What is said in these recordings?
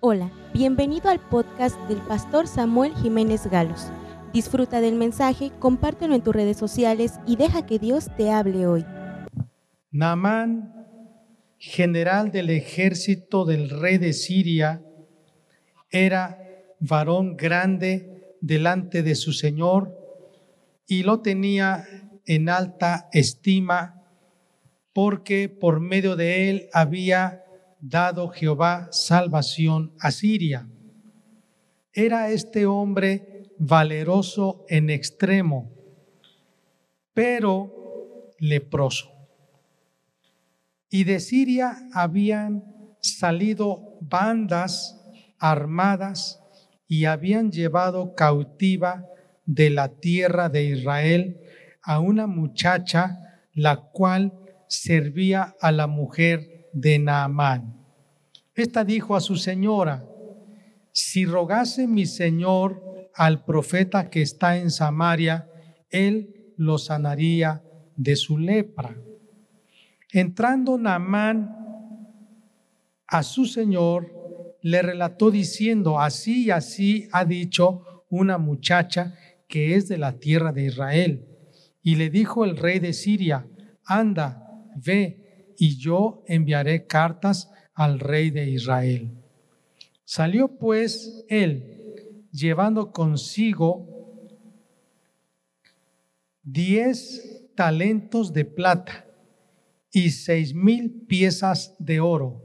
Hola, bienvenido al podcast del pastor Samuel Jiménez Galos. Disfruta del mensaje, compártelo en tus redes sociales y deja que Dios te hable hoy. Naamán, general del ejército del rey de Siria, era varón grande delante de su señor y lo tenía en alta estima porque por medio de él había dado Jehová salvación a Siria. Era este hombre valeroso en extremo, pero leproso. Y de Siria habían salido bandas armadas y habían llevado cautiva de la tierra de Israel a una muchacha, la cual servía a la mujer de Naamán. Esta dijo a su señora, si rogase mi señor al profeta que está en Samaria, él lo sanaría de su lepra. Entrando Naamán a su señor, le relató diciendo, así y así ha dicho una muchacha que es de la tierra de Israel. Y le dijo el rey de Siria, anda, ve, y yo enviaré cartas al rey de Israel. Salió pues él, llevando consigo diez talentos de plata y seis mil piezas de oro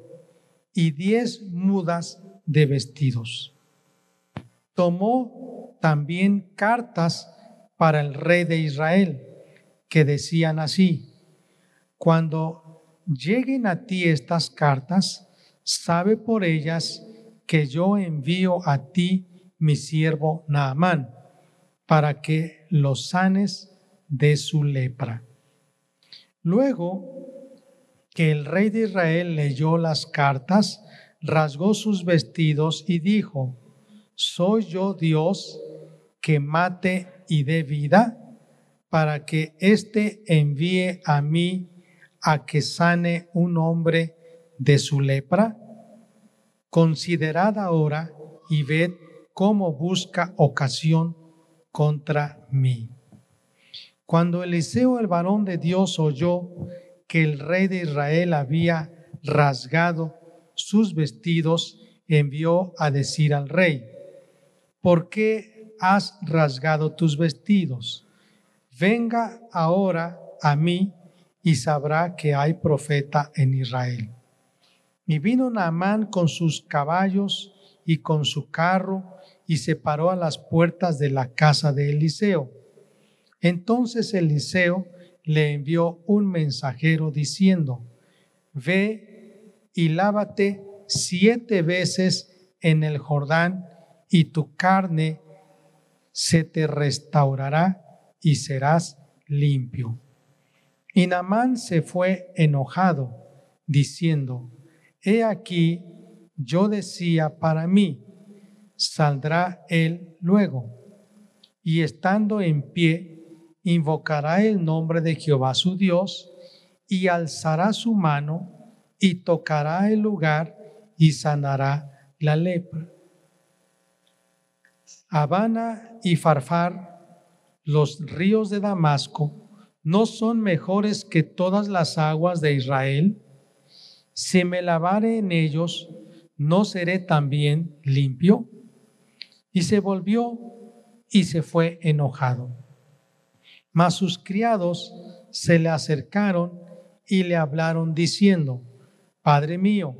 y diez mudas de vestidos. Tomó también cartas para el rey de Israel, que decían así, cuando lleguen a ti estas cartas, sabe por ellas que yo envío a ti mi siervo Naamán, para que lo sanes de su lepra. Luego que el rey de Israel leyó las cartas, rasgó sus vestidos y dijo, ¿soy yo Dios que mate y dé vida para que éste envíe a mí a que sane un hombre de su lepra? Considerad ahora y ved cómo busca ocasión contra mí. Cuando Eliseo, el varón de Dios, oyó que el rey de Israel había rasgado sus vestidos, envió a decir al rey, ¿por qué has rasgado tus vestidos? Venga ahora a mí y sabrá que hay profeta en Israel. Y vino Naamán con sus caballos y con su carro y se paró a las puertas de la casa de Eliseo. Entonces Eliseo le envió un mensajero diciendo, ve y lávate siete veces en el Jordán y tu carne se te restaurará y serás limpio. Y Namán se fue enojado, diciendo, He aquí, yo decía para mí, saldrá él luego. Y estando en pie, invocará el nombre de Jehová su Dios y alzará su mano y tocará el lugar y sanará la lepra. Habana y Farfar, los ríos de Damasco, ¿no son mejores que todas las aguas de Israel? Si me lavare en ellos, ¿no seré también limpio? Y se volvió y se fue enojado. Mas sus criados se le acercaron y le hablaron diciendo, Padre mío,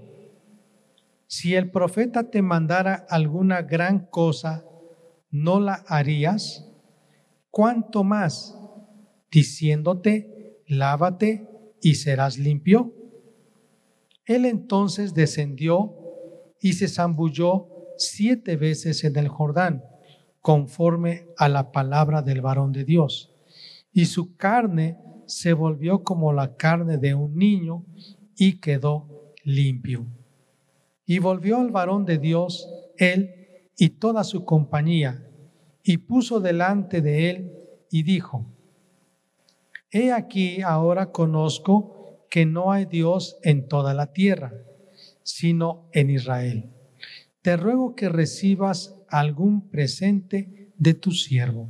si el profeta te mandara alguna gran cosa, ¿no la harías? ¿Cuánto más? Diciéndote, lávate y serás limpio. Él entonces descendió y se zambulló siete veces en el Jordán, conforme a la palabra del varón de Dios y su carne se volvió como la carne de un niño y quedó limpio. Y volvió al varón de Dios, él y toda su compañía, y puso delante de él y dijo, He aquí ahora conozco que no hay Dios en toda la tierra, sino en Israel. te ruego que recibas algún presente de tu siervo.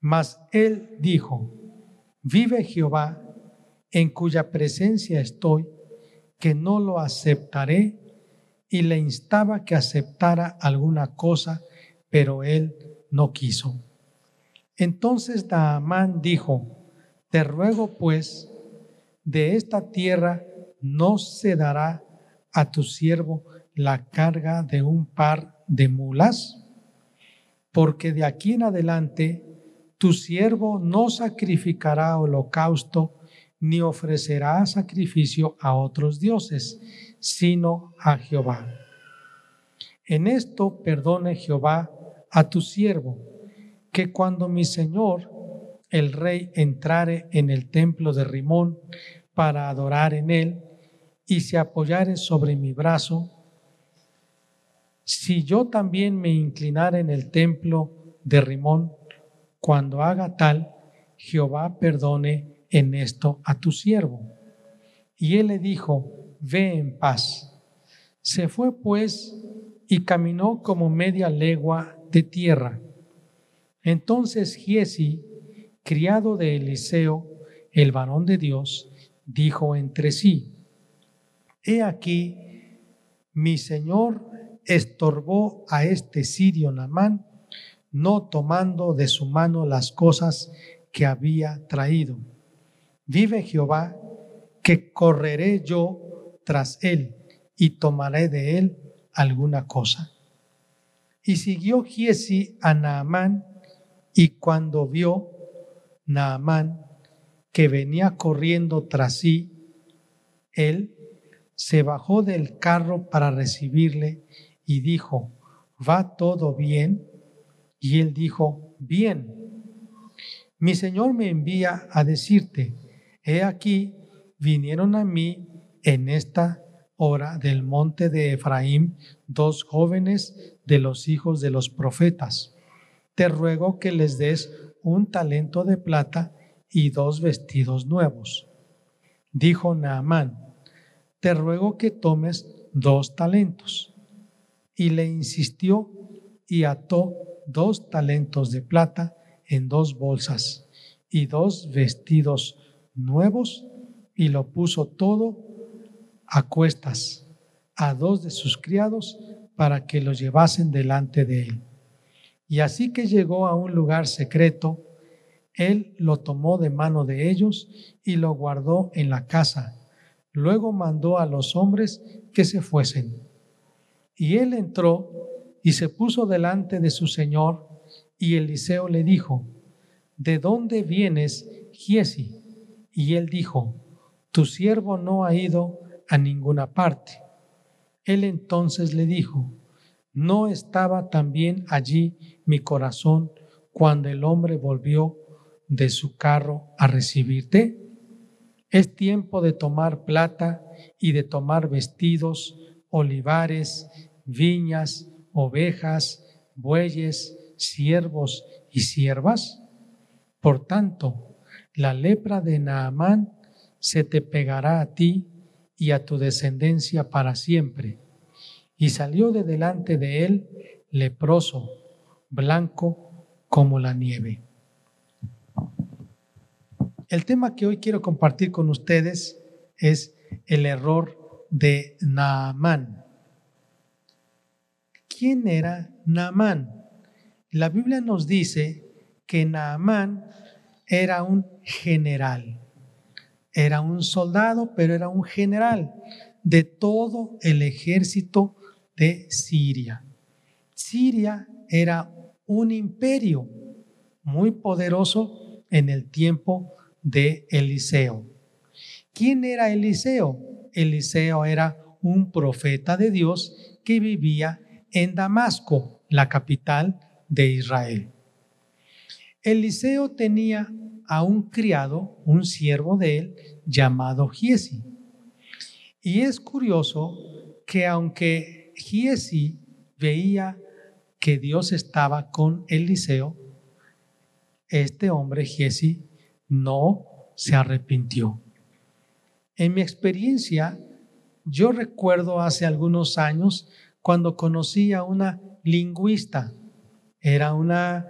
Mas él dijo, vive Jehová, en cuya presencia estoy, que no lo aceptaré, y le instaba que aceptara alguna cosa, pero él no quiso. Entonces Daamán dijo, te ruego pues, de esta tierra no se dará a tu siervo la carga de un par de mulas, porque de aquí en adelante tu siervo no sacrificará holocausto ni ofrecerá sacrificio a otros dioses, sino a Jehová. En esto perdone Jehová a tu siervo, que cuando mi señor, el rey, entrare en el templo de Rimón para adorar en él, y se apoyare sobre mi brazo, si yo también me inclinare en el templo de Rimón, cuando haga tal, Jehová perdone en esto a tu siervo. Y él le dijo, ve en paz. Se fue pues y caminó como media legua de tierra. Entonces Giesi, criado de Eliseo, el varón de Dios, dijo entre sí, He aquí, mi señor estorbó a este sirio Namán, no tomando de su mano las cosas que había traído. Vive Jehová, que correré yo tras él y tomaré de él alguna cosa. Y siguió Giesi a Naamán, y cuando vio Naamán que venía corriendo tras sí, él se bajó del carro para recibirle y dijo, ¿va todo bien? Y él dijo, bien. Mi Señor me envía a decirte, he aquí, vinieron a mí en esta hora del monte de Efraín dos jóvenes de los hijos de los profetas. Te ruego que les des un talento de plata y dos vestidos nuevos. Dijo Naamán, te ruego que tomes dos talentos. Y le insistió y ató dos talentos de plata en dos bolsas y dos vestidos nuevos y lo puso todo a cuestas a dos de sus criados para que lo llevasen delante de él. Y así que llegó a un lugar secreto, él lo tomó de mano de ellos y lo guardó en la casa Luego mandó a los hombres que se fuesen. Y él entró y se puso delante de su señor, y Eliseo le dijo, ¿de dónde vienes, Giesi? Y él dijo, tu siervo no ha ido a ninguna parte. Él entonces le dijo, ¿no estaba también allí mi corazón cuando el hombre volvió de su carro a recibirte? Es tiempo de tomar plata y de tomar vestidos, olivares, viñas, ovejas, bueyes, siervos y siervas. Por tanto, la lepra de Naamán se te pegará a ti y a tu descendencia para siempre. Y salió de delante de él leproso, blanco como la nieve. El tema que hoy quiero compartir con ustedes es el error de Naamán. ¿Quién era Naamán? La Biblia nos dice que Naamán era un general. Era un soldado, pero era un general de todo el ejército de Siria. Siria era un imperio muy poderoso en el tiempo de Eliseo. ¿Quién era Eliseo? Eliseo era un profeta de Dios que vivía en Damasco, la capital de Israel. Eliseo tenía a un criado, un siervo de él, llamado Giesi. Y es curioso que aunque Giesi veía que Dios estaba con Eliseo, este hombre Giesi no se arrepintió. En mi experiencia, yo recuerdo hace algunos años cuando conocí a una lingüista. Era una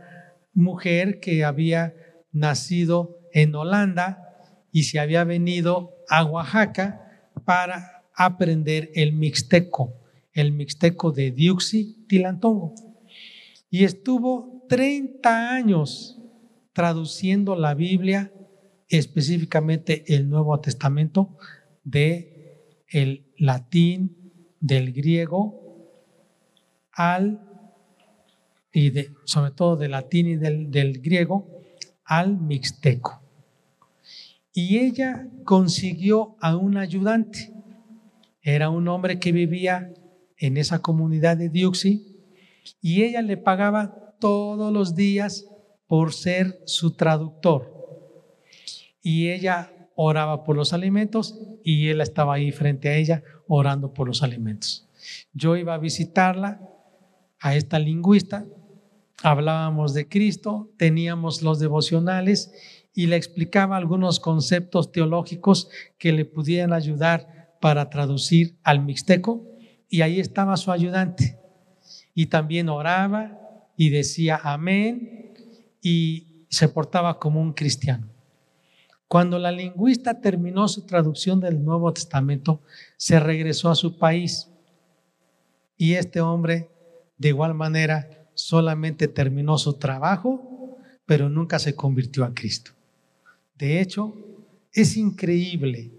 mujer que había nacido en Holanda y se había venido a Oaxaca para aprender el mixteco, el mixteco de Diuxi Tilantongo. Y estuvo 30 años traduciendo la Biblia, específicamente el Nuevo Testamento, de el latín, del griego, al, y de, sobre todo del latín y del, del griego, al mixteco. Y ella consiguió a un ayudante. Era un hombre que vivía en esa comunidad de Diuxi y ella le pagaba todos los días por ser su traductor. Y ella oraba por los alimentos y él estaba ahí frente a ella orando por los alimentos. Yo iba a visitarla, a esta lingüista, hablábamos de Cristo, teníamos los devocionales y le explicaba algunos conceptos teológicos que le pudieran ayudar para traducir al mixteco y ahí estaba su ayudante. Y también oraba y decía amén y se portaba como un cristiano. Cuando la lingüista terminó su traducción del Nuevo Testamento, se regresó a su país y este hombre, de igual manera, solamente terminó su trabajo, pero nunca se convirtió a Cristo. De hecho, es increíble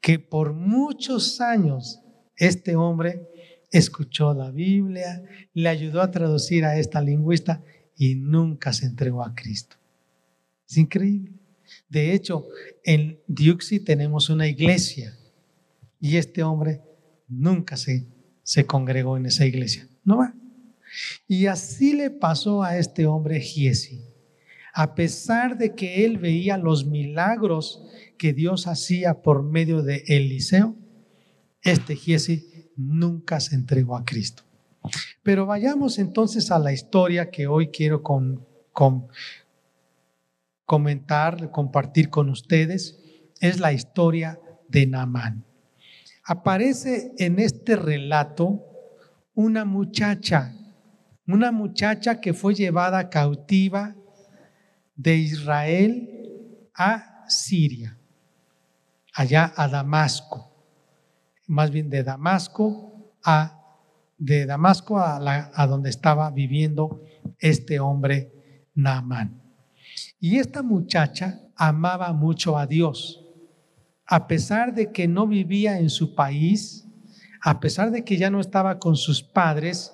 que por muchos años este hombre escuchó la Biblia, le ayudó a traducir a esta lingüista y nunca se entregó a Cristo. Es increíble. De hecho, en Diuxi tenemos una iglesia y este hombre nunca se, se congregó en esa iglesia. No va. Y así le pasó a este hombre Giesi. A pesar de que él veía los milagros que Dios hacía por medio de Eliseo, este Giesi nunca se entregó a Cristo. Pero vayamos entonces a la historia que hoy quiero comentar, compartir con ustedes. Es la historia de Naamán. Aparece en este relato una muchacha, una muchacha que fue llevada cautiva de Israel a Siria, allá a Damasco, más bien de Damasco a de Damasco a, a donde estaba viviendo este hombre Naamán. Y esta muchacha amaba mucho a Dios. A pesar de que no vivía en su país, a pesar de que ya no estaba con sus padres,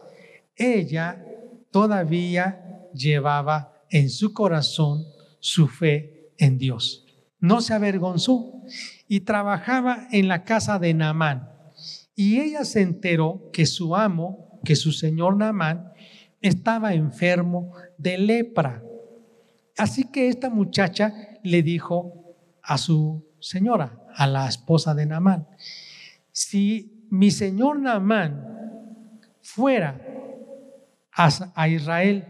ella todavía llevaba en su corazón su fe en Dios. No se avergonzó y trabajaba en la casa de Naamán. Y ella se enteró que su amo, que su señor Naamán, estaba enfermo de lepra. Así que esta muchacha le dijo a su señora, a la esposa de Naamán, si mi señor Naamán fuera a, Israel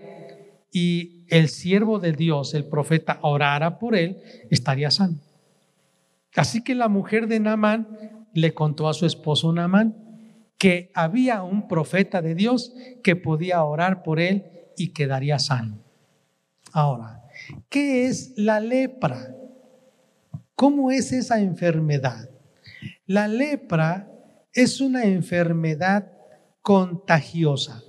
y el siervo de Dios, el profeta, orara por él, estaría sano. Así que la mujer de Naamán le contó a su esposo Naamán que había un profeta de Dios que podía orar por él y quedaría sano. Ahora, ¿qué es la lepra? ¿Cómo es esa enfermedad? La lepra es una enfermedad contagiosa.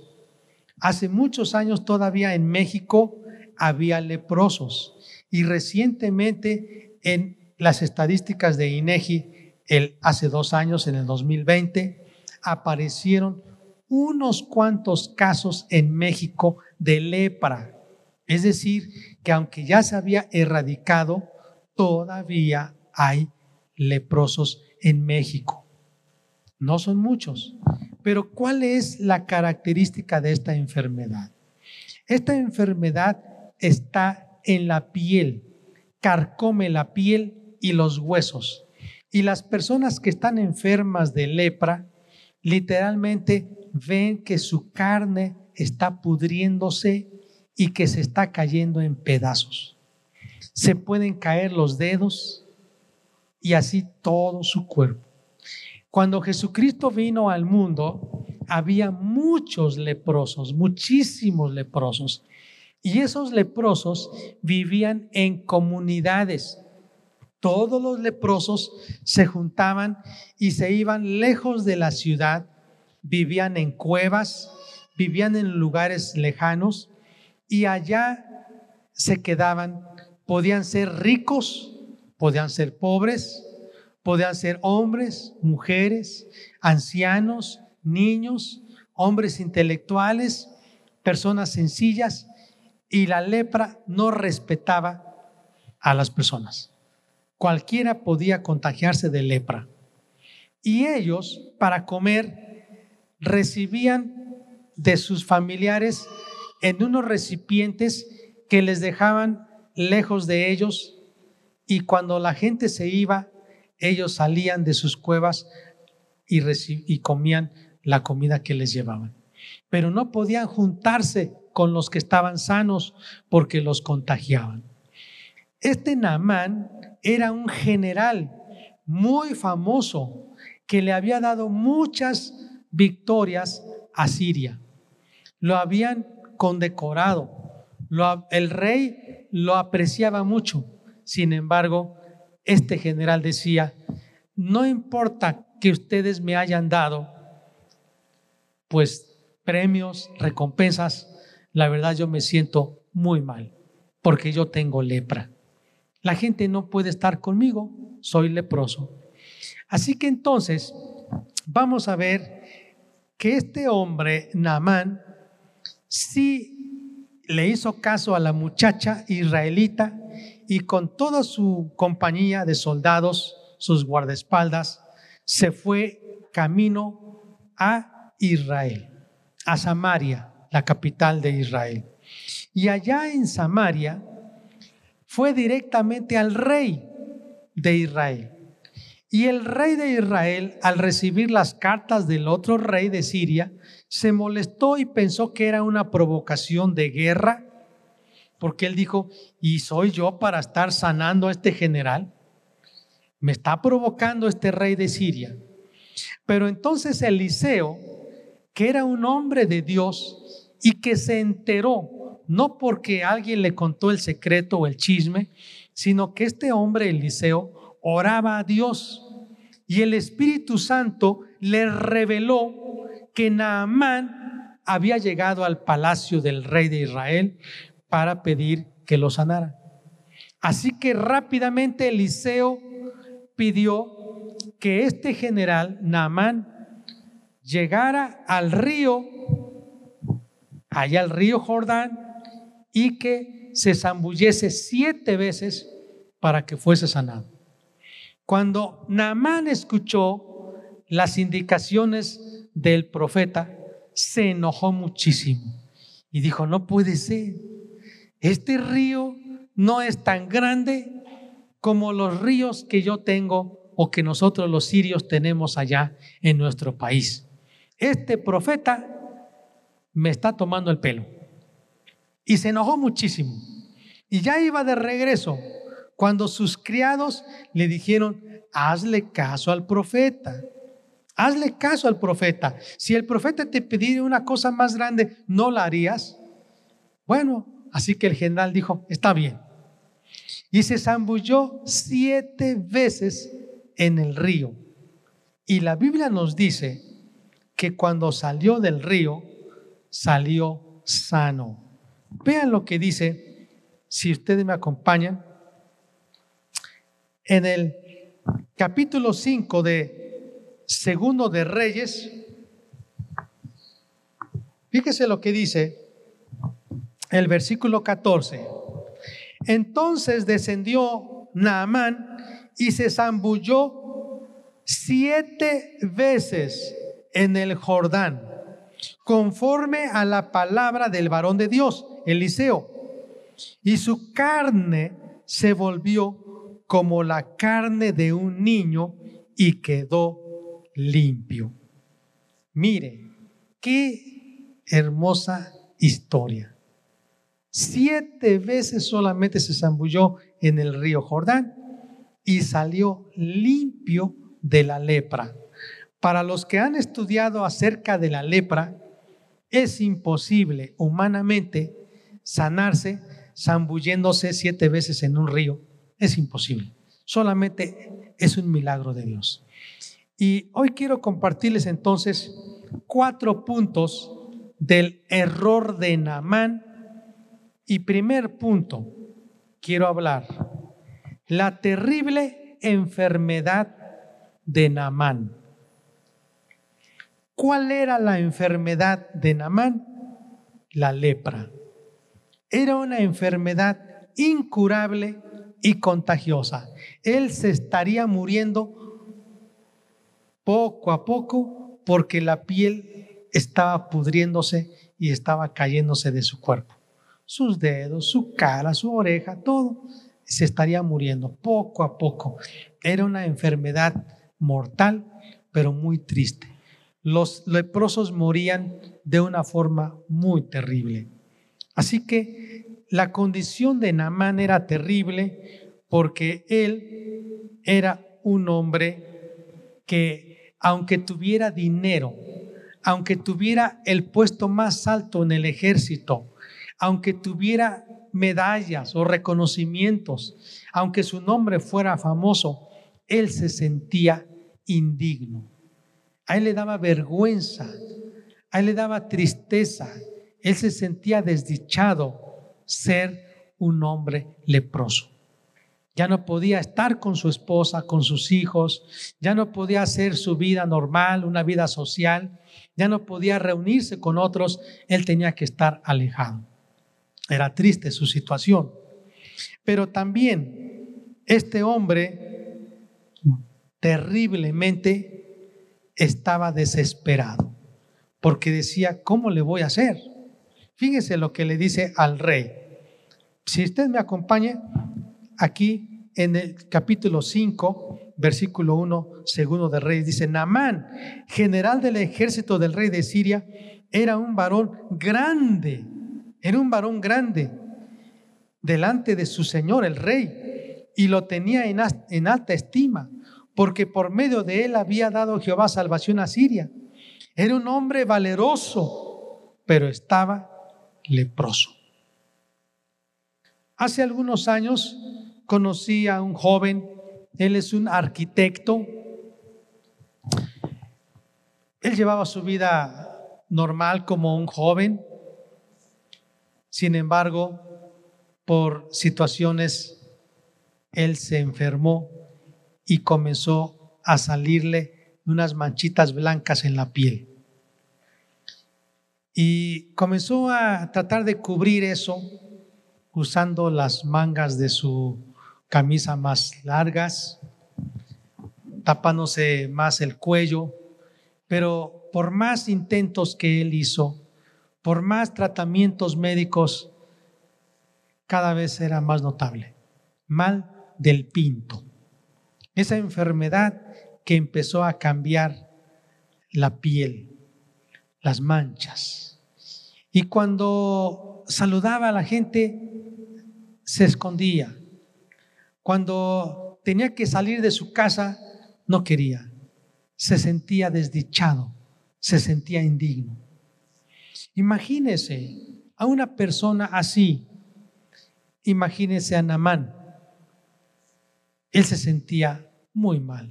Hace muchos años todavía en México había leprosos y recientemente en las estadísticas de INEGI el, hace dos años, en el 2020, aparecieron unos cuantos casos en México de lepra. Es decir, que aunque ya se había erradicado, todavía hay leprosos en México. No son muchos, pero ¿cuál es la característica de esta enfermedad? Esta enfermedad está en la piel, carcome la piel y los huesos. Y las personas que están enfermas de lepra literalmente ven que su carne está pudriéndose y que se está cayendo en pedazos. Se pueden caer los dedos y así todo su cuerpo. Cuando Jesucristo vino al mundo, había muchos leprosos, muchísimos leprosos. Y esos leprosos vivían en comunidades. Todos los leprosos se juntaban y se iban lejos de la ciudad, vivían en cuevas, vivían en lugares lejanos y allá se quedaban. Podían ser ricos, podían ser pobres, podían ser hombres, mujeres, ancianos, niños, hombres intelectuales, personas sencillas, y la lepra no respetaba a las personas. Cualquiera podía contagiarse de lepra. Y ellos, para comer, recibían de sus familiares en unos recipientes que les dejaban lejos de ellos y cuando la gente se iba, ellos salían de sus cuevas y, y comían la comida que les llevaban. Pero no podían juntarse con los que estaban sanos porque los contagiaban. Este Naamán era un general muy famoso que le había dado muchas victorias a Siria. Lo habían condecorado. el rey lo apreciaba mucho. Sin embargo, este general decía, no importa que ustedes me hayan dado pues premios, recompensas, la verdad yo me siento muy mal porque yo tengo lepra. La gente no puede estar conmigo, soy leproso. Así que entonces vamos a ver que este hombre, Naamán, sí le hizo caso a la muchacha israelita y con toda su compañía de soldados, sus guardaespaldas, se fue camino a Israel, a Samaria, la capital de Israel. Y allá en Samaria fue directamente al rey de Israel. Y el rey de Israel, al recibir las cartas del otro rey de Siria, se molestó y pensó que era una provocación de guerra, porque él dijo, ¿y soy yo para estar sanando a este general? Me está provocando este rey de Siria. Pero entonces Eliseo que era un hombre de Dios y que se enteró, no porque alguien le contó el secreto o el chisme, sino que este hombre, Eliseo, oraba a Dios y el Espíritu Santo le reveló que Naamán había llegado al palacio del rey de Israel para pedir que lo sanara. Así que rápidamente Eliseo pidió que este general, Naamán, llegara al río, allá al río Jordán, y que se zambullese siete veces para que fuese sanado. Cuando Naamán escuchó las indicaciones del profeta, se enojó muchísimo y dijo, no puede ser, este río no es tan grande como los ríos que yo tengo o que nosotros los sirios tenemos allá en nuestro país este profeta me está tomando el pelo. Y se enojó muchísimo. Y ya iba de regreso cuando sus criados le dijeron, hazle caso al profeta. Hazle caso al profeta. Si el profeta te pidiera una cosa más grande, ¿no la harías? Bueno, así que el general dijo, está bien. Y se zambulló siete veces en el río. Y la Biblia nos dice que cuando salió del río, salió sano. Vean lo que dice, si ustedes me acompañan, en el capítulo 5 de Segundo de Reyes, fíjese lo que dice el versículo 14. Entonces descendió Naamán y se zambulló siete veces en el Jordán, conforme a la palabra del varón de Dios, Eliseo. Y su carne se volvió como la carne de un niño y quedó limpio. Mire, qué hermosa historia. Siete veces solamente se zambulló en el río Jordán y salió limpio de la lepra Para los que han estudiado acerca de la lepra, es imposible humanamente sanarse zambulléndose siete veces en un río. Es imposible. Solamente es un milagro de Dios. Y hoy quiero compartirles entonces cuatro puntos del error de Naamán. Y primer punto, quiero hablar, la terrible enfermedad de Naamán. ¿Cuál era la enfermedad de Naamán? La lepra. Era una enfermedad incurable y contagiosa. Él se estaría muriendo poco a poco porque la piel estaba pudriéndose y estaba cayéndose de su cuerpo. Sus dedos, su cara, su oreja, todo se estaría muriendo poco a poco. Era una enfermedad mortal, pero muy triste. Los leprosos morían de una forma muy terrible. Así que la condición de Naamán era terrible porque él era un hombre que aunque tuviera dinero, aunque tuviera el puesto más alto en el ejército, aunque tuviera medallas o reconocimientos, aunque su nombre fuera famoso, él se sentía indigno. A él le daba vergüenza, a él le daba tristeza, él se sentía desdichado ser un hombre leproso. Ya no podía estar con su esposa, con sus hijos, ya no podía hacer su vida normal, una vida social, ya no podía reunirse con otros, él tenía que estar alejado. Era triste su situación. Pero también este hombre terriblemente estaba desesperado, porque decía, ¿cómo le voy a hacer? Fíjese lo que le dice al rey. Si usted me acompaña aquí en el capítulo 5, versículo 1, segundo de Reyes, dice, Naamán, general del ejército del rey de Siria, era un varón grande era un varón grande delante de su señor, el rey, y lo tenía en, alta estima, porque por medio de él había dado Jehová salvación a Siria. Era un hombre valeroso, pero estaba leproso. Hace algunos años conocí a un joven, él es un arquitecto. Él llevaba su vida normal como un joven, sin embargo, por situaciones, él se enfermó y comenzó a salirle unas manchitas blancas en la piel. Y comenzó a tratar de cubrir eso usando las mangas de su camisa más largas, tapándose más el cuello, pero por más intentos que él hizo, por más tratamientos médicos, cada vez era más notable. Mal del pinto. Esa enfermedad que empezó a cambiar la piel, las manchas. Y cuando saludaba a la gente, se escondía. Cuando tenía que salir de su casa, no quería. Se sentía desdichado, se sentía indigno. Imagínese a una persona así. Imagínese a Namán. Él se sentía muy mal.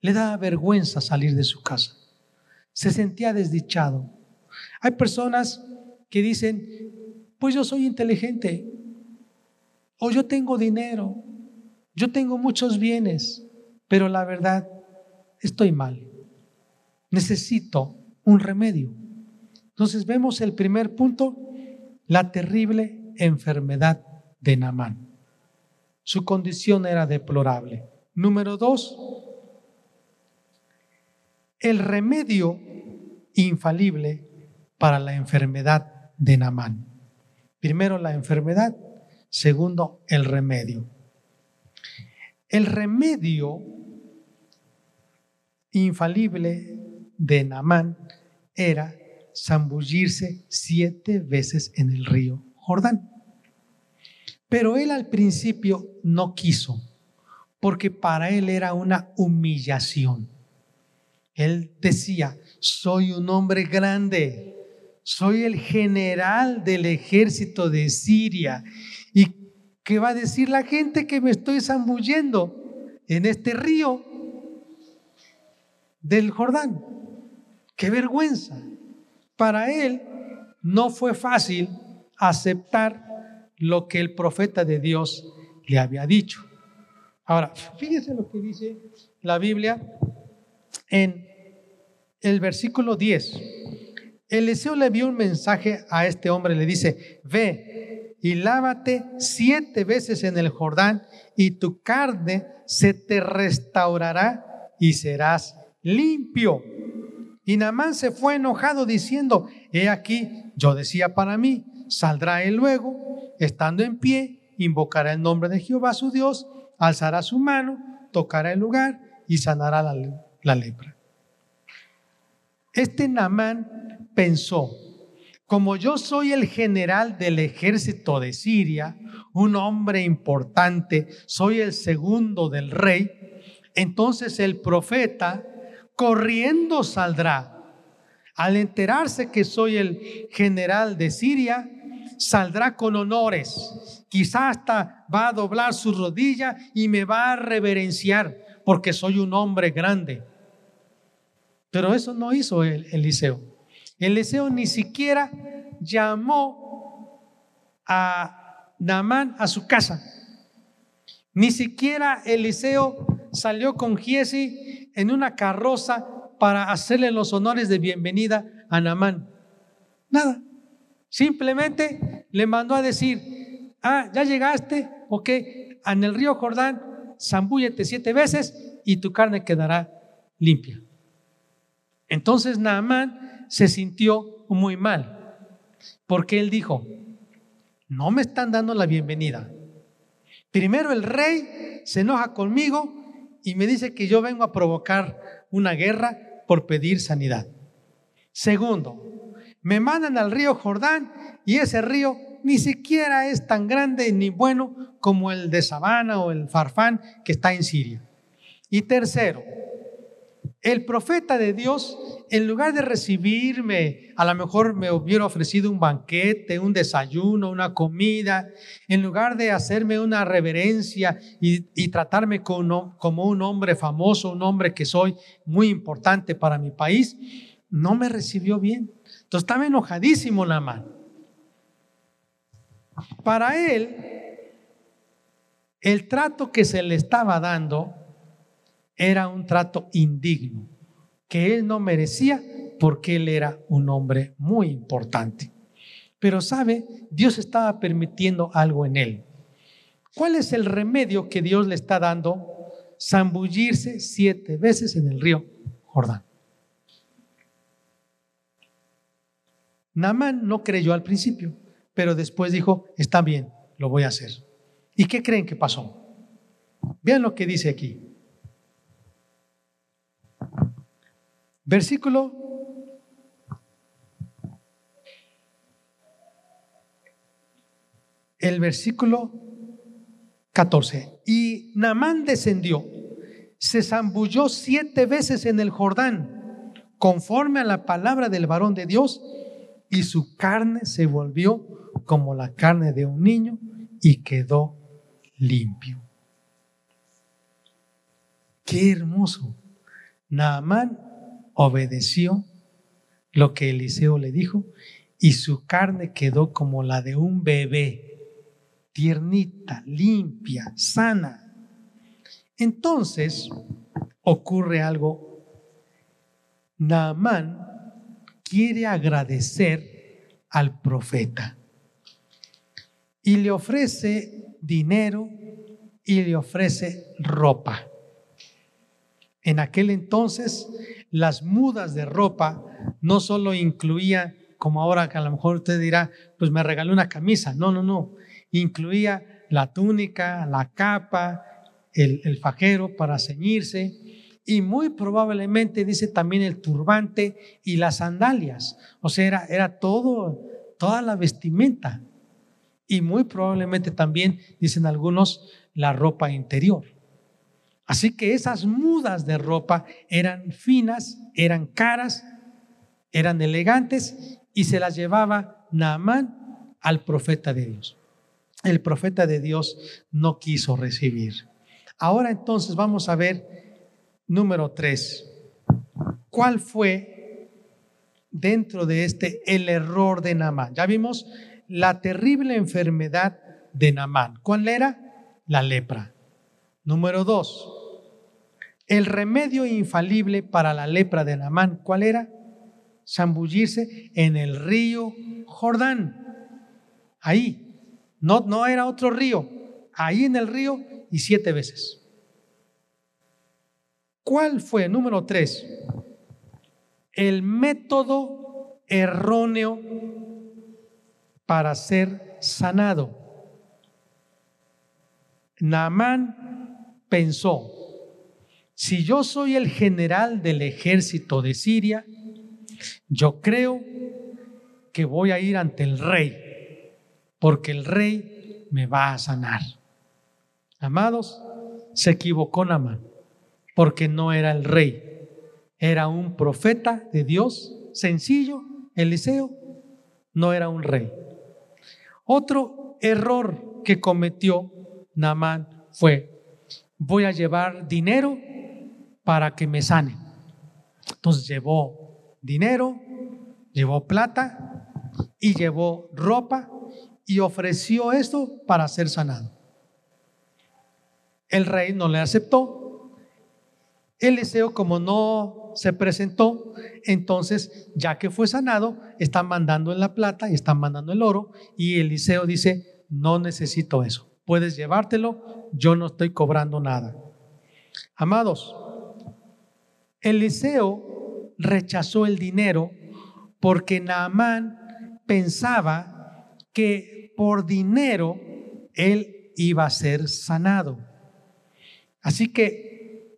Le daba vergüenza salir de su casa. Se sentía desdichado. Hay personas que dicen, pues yo soy inteligente, o yo tengo dinero, yo tengo muchos bienes, pero la verdad, estoy mal. Necesito un remedio. Entonces vemos el primer punto, la terrible enfermedad de Namán. Su condición era deplorable. Número dos, el remedio infalible para la enfermedad de Namán. Primero la enfermedad, segundo el remedio. El remedio infalible de Namán era zambullirse siete veces en el río Jordán. Pero él al principio no quiso, porque para él era una humillación. Él decía, soy un hombre grande, soy el general del ejército de Siria. ¿Y qué va a decir la gente que me estoy zambullendo en este río del Jordán? Qué vergüenza. Para él no fue fácil aceptar lo que el profeta de Dios le había dicho. Ahora, fíjese lo que dice la Biblia en el versículo 10. Eliseo le dio un mensaje a este hombre, le dice, ve y lávate siete veces en el Jordán y tu carne se te restaurará y serás limpio. Y Naamán se fue enojado diciendo, he aquí, yo decía para mí, saldrá él luego, estando en pie, invocará el nombre de Jehová su Dios, alzará su mano, tocará el lugar y sanará la, lepra. Este Naamán pensó, como yo soy el general del ejército de Siria, un hombre importante, soy el segundo del rey, entonces el profeta corriendo saldrá. Al enterarse que soy el general de Siria, saldrá con honores. Quizá hasta va a doblar su rodilla y me va a reverenciar porque soy un hombre grande. Pero eso no hizo el, Eliseo. Eliseo ni siquiera llamó a Naamán a su casa. Ni siquiera Eliseo salió con Giesi en una carroza para hacerle los honores de bienvenida a Naamán. Nada. Simplemente le mandó a decir, ah, ya llegaste, ok, en el río Jordán, zambúllete siete veces y tu carne quedará limpia. Entonces Naamán se sintió muy mal, porque él dijo, no me están dando la bienvenida. Primero el rey se enoja conmigo y me dice que yo vengo a provocar una guerra por pedir sanidad. Segundo, me mandan al río Jordán y ese río ni siquiera es tan grande ni bueno como el de Sabana o el Farfán que está en Siria. Y tercero, el profeta de Dios, en lugar de recibirme, a lo mejor me hubiera ofrecido un banquete, un desayuno, una comida, en lugar de hacerme una reverencia y, tratarme como, un hombre famoso, un hombre que soy muy importante para mi país, no me recibió bien. Entonces estaba enojadísimo Namán. Para él, el trato que se le estaba dando era un trato indigno, que él no merecía porque él era un hombre muy importante. Pero sabe, Dios estaba permitiendo algo en él. ¿Cuál es el remedio que Dios le está dando? Zambullirse siete veces en el río Jordán. Namán no creyó al principio, pero después dijo, está bien, lo voy a hacer. ¿Y qué creen que pasó? Vean lo que dice aquí. Versículo el versículo 14. Y Namán descendió, se zambulló siete veces en el Jordán, conforme a la palabra del varón de Dios, y su carne se volvió como la carne de un niño y quedó limpio. Qué hermoso. Naamán obedeció lo que Eliseo le dijo y su carne quedó como la de un bebé, tiernita, limpia, sana. Entonces ocurre algo. Naamán quiere agradecer al profeta y le ofrece dinero y le ofrece ropa. En aquel entonces las mudas de ropa no solo incluía, como ahora que a lo mejor usted dirá, pues me regaló una camisa. No, no, no. Incluía la túnica, la capa, el, el fajero para ceñirse y muy probablemente dice también el turbante y las sandalias. O sea, era, era todo, toda la vestimenta. Y muy probablemente también, dicen algunos, la ropa interior. Así que esas mudas de ropa eran finas, eran caras, eran elegantes y se las llevaba Naamán al profeta de Dios. El profeta de Dios no quiso recibir. Ahora entonces vamos a ver número tres. ¿Cuál fue dentro de este el error de Naamán? Ya vimos la terrible enfermedad de Naamán. ¿Cuál era? La lepra. Número dos, el remedio infalible para la lepra de Naamán. ¿Cuál era? Zambullirse en el río Jordán. Ahí. No, no era otro río. Ahí en el río y siete veces. ¿Cuál fue, número tres, el método erróneo para ser sanado? Naamán pensó, si yo soy el general del ejército de Siria, yo creo que voy a ir ante el rey, porque el rey me va a sanar. Amados, se equivocó Naamán, porque no era el rey, era un profeta de Dios, sencillo, Eliseo, no era un rey. Otro error que cometió Naamán fue, voy a llevar dinero para que me sane. Entonces llevó dinero, llevó plata y llevó ropa y ofreció esto para ser sanado. El rey no le aceptó. Eliseo, como no se presentó, entonces, ya que fue sanado, están mandando en la plata y están mandando el oro. Y Eliseo dice, no necesito eso. Puedes llevártelo, yo no estoy cobrando nada. Amados, Eliseo rechazó el dinero porque Naamán pensaba que por dinero él iba a ser sanado. Así que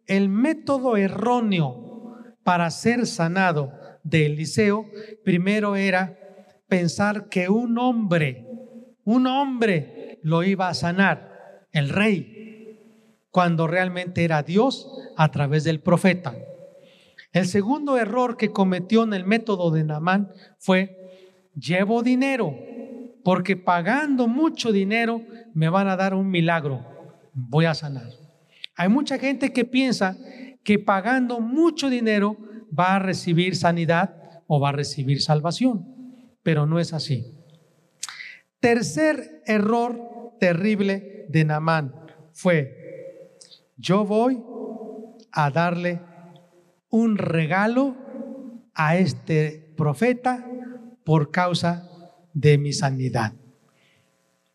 el método erróneo para ser sanado de Eliseo primero era pensar que un hombre, un hombre lo iba a sanar, el rey, cuando realmente era Dios a través del profeta. El segundo error que cometió en el método de Namán fue, llevo dinero, porque pagando mucho dinero me van a dar un milagro, voy a sanar. Hay mucha gente que piensa que pagando mucho dinero va a recibir sanidad o va a recibir salvación, pero no es así. Tercer error terrible de Namán fue, yo voy a darle un regalo a este profeta por causa de mi sanidad.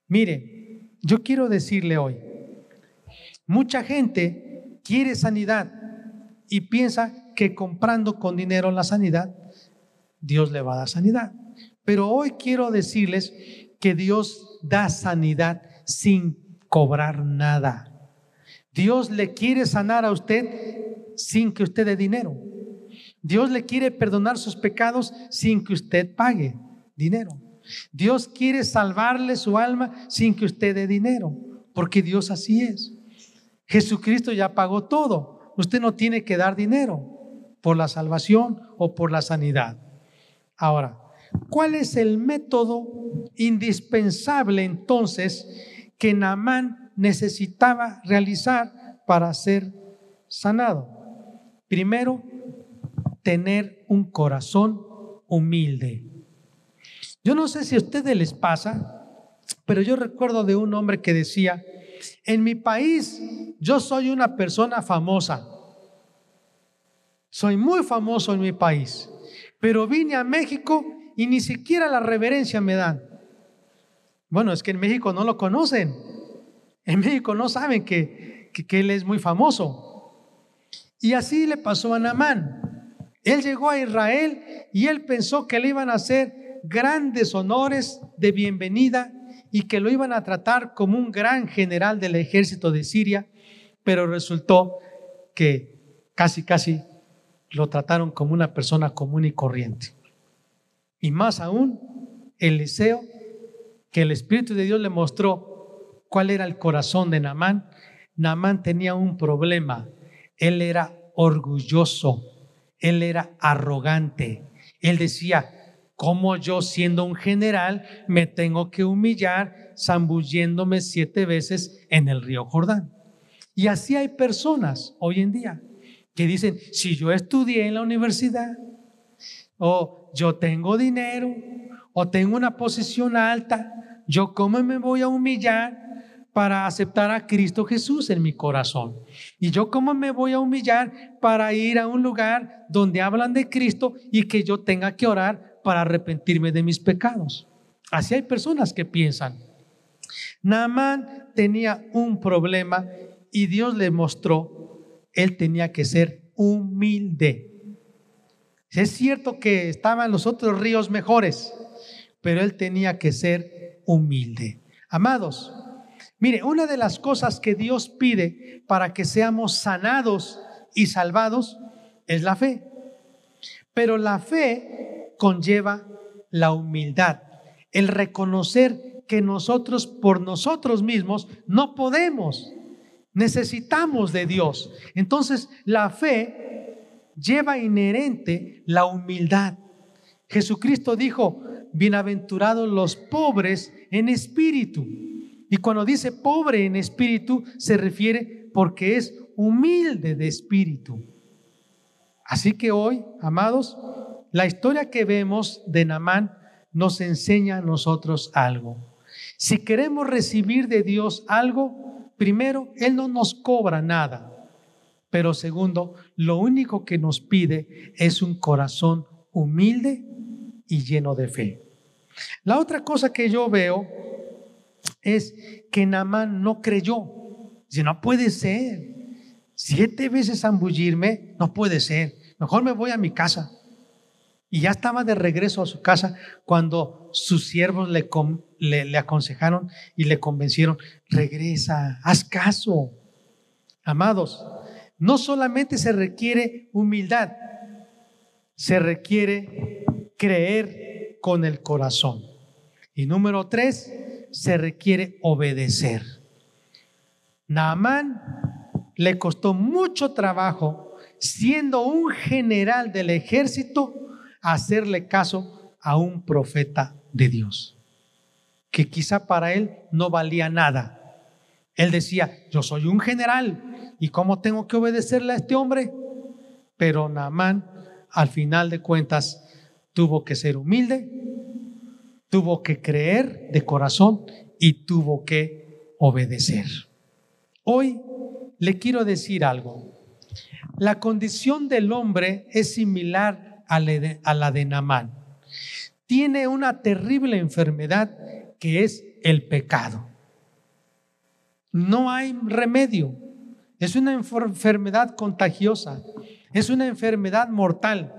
Mire, yo quiero decirle hoy, mucha gente quiere sanidad y piensa que comprando con dinero la sanidad, Dios le va a dar sanidad. Pero hoy quiero decirles que Dios da sanidad sin cobrar nada. Dios le quiere sanar a usted sin que usted dé dinero. Dios le quiere perdonar sus pecados sin que usted pague dinero. Dios quiere salvarle su alma sin que usted dé dinero, porque Dios así es. Jesucristo ya pagó todo. Usted no tiene que dar dinero por la salvación o por la sanidad. Ahora, ¿cuál es el método indispensable entonces que Naamán necesitaba realizar para ser sanado? Primero, tener un corazón humilde. Yo no sé si a ustedes les pasa, pero yo recuerdo de un hombre que decía, en mi país yo soy una persona famosa. Soy muy famoso en mi país, pero vine a México y ni siquiera la reverencia me dan. Bueno, es que en México no lo conocen. En México no saben que, que, él es muy famoso. Y así le pasó a Naamán. Él llegó a Israel y él pensó que le iban a hacer grandes honores de bienvenida y que lo iban a tratar como un gran general del ejército de Siria, pero resultó que casi, casi lo trataron como una persona común y corriente. Y más aún, Eliseo, que el Espíritu de Dios le mostró cuál era el corazón de Naamán, Naamán tenía un problema. Él era orgulloso, él era arrogante. Él decía, ¿cómo yo siendo un general me tengo que humillar zambulléndome siete veces en el río Jordán? Y así hay personas hoy en día que dicen, si yo estudié en la universidad, o yo tengo dinero, o tengo una posición alta, yo cómo me voy a humillar para aceptar a Cristo Jesús en mi corazón. Y yo cómo me voy a humillar para ir a un lugar donde hablan de Cristo y que yo tenga que orar para arrepentirme de mis pecados. Así hay personas que piensan. Naamán tenía un problema y Dios le mostró, él tenía que ser humilde. Es cierto que estaban los otros ríos mejores, pero él tenía que ser humilde. Amados, Mire, una de las cosas que Dios pide para que seamos sanados y salvados es la fe. Pero la fe conlleva la humildad, el reconocer que nosotros por nosotros mismos no podemos, necesitamos de Dios. Entonces la fe lleva inherente la humildad. Jesucristo dijo, bienaventurados los pobres en espíritu y cuando dice pobre en espíritu, se refiere porque es humilde de espíritu. Así que hoy, amados, la historia que vemos de Namán nos enseña a nosotros algo. Si queremos recibir de Dios algo, primero, Él no nos cobra nada. Pero segundo, lo único que nos pide es un corazón humilde y lleno de fe. La otra cosa que yo veo es que Namán no creyó. Dice, no puede ser. Siete veces zambullirme, no puede ser. Mejor me voy a mi casa. Y ya estaba de regreso a su casa cuando sus siervos le, le, aconsejaron y le convencieron, regresa, haz caso. Amados, no solamente se requiere humildad, se requiere creer con el corazón. Y número tres, se requiere obedecer. Naamán le costó mucho trabajo, siendo un general del ejército, hacerle caso a un profeta de Dios, que quizá para él no valía nada. Él decía, yo soy un general, ¿y cómo tengo que obedecerle a este hombre? Pero Naamán, al final de cuentas, tuvo que ser humilde, tuvo que creer de corazón y tuvo que obedecer. Hoy le quiero decir algo. La condición del hombre es similar a la de Namán. Tiene una terrible enfermedad que es el pecado. No hay remedio. Es una enfermedad contagiosa. Es una enfermedad mortal.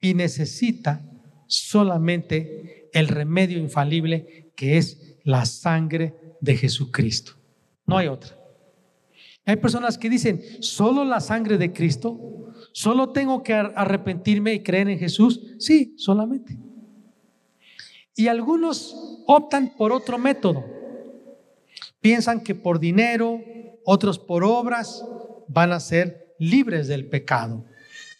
Y necesita solamente el remedio infalible que es la sangre de Jesucristo. No hay otra. Hay personas que dicen, solo la sangre de Cristo, solo tengo que arrepentirme y creer en Jesús. Sí, solamente. Y algunos optan por otro método. Piensan que por dinero, otros por obras, van a ser libres del pecado.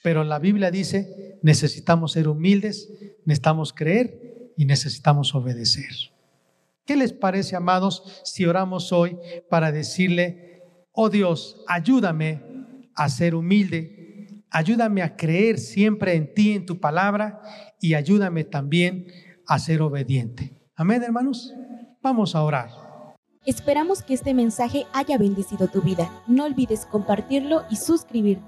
Pero la Biblia dice, necesitamos ser humildes, necesitamos creer y necesitamos obedecer. ¿Qué les parece, amados, si oramos hoy para decirle, oh Dios, ayúdame a ser humilde, ayúdame a creer siempre en ti, en tu palabra, y ayúdame también a ser obediente? Amén, hermanos. Vamos a orar. Esperamos que este mensaje haya bendecido tu vida. No olvides compartirlo y suscribirte.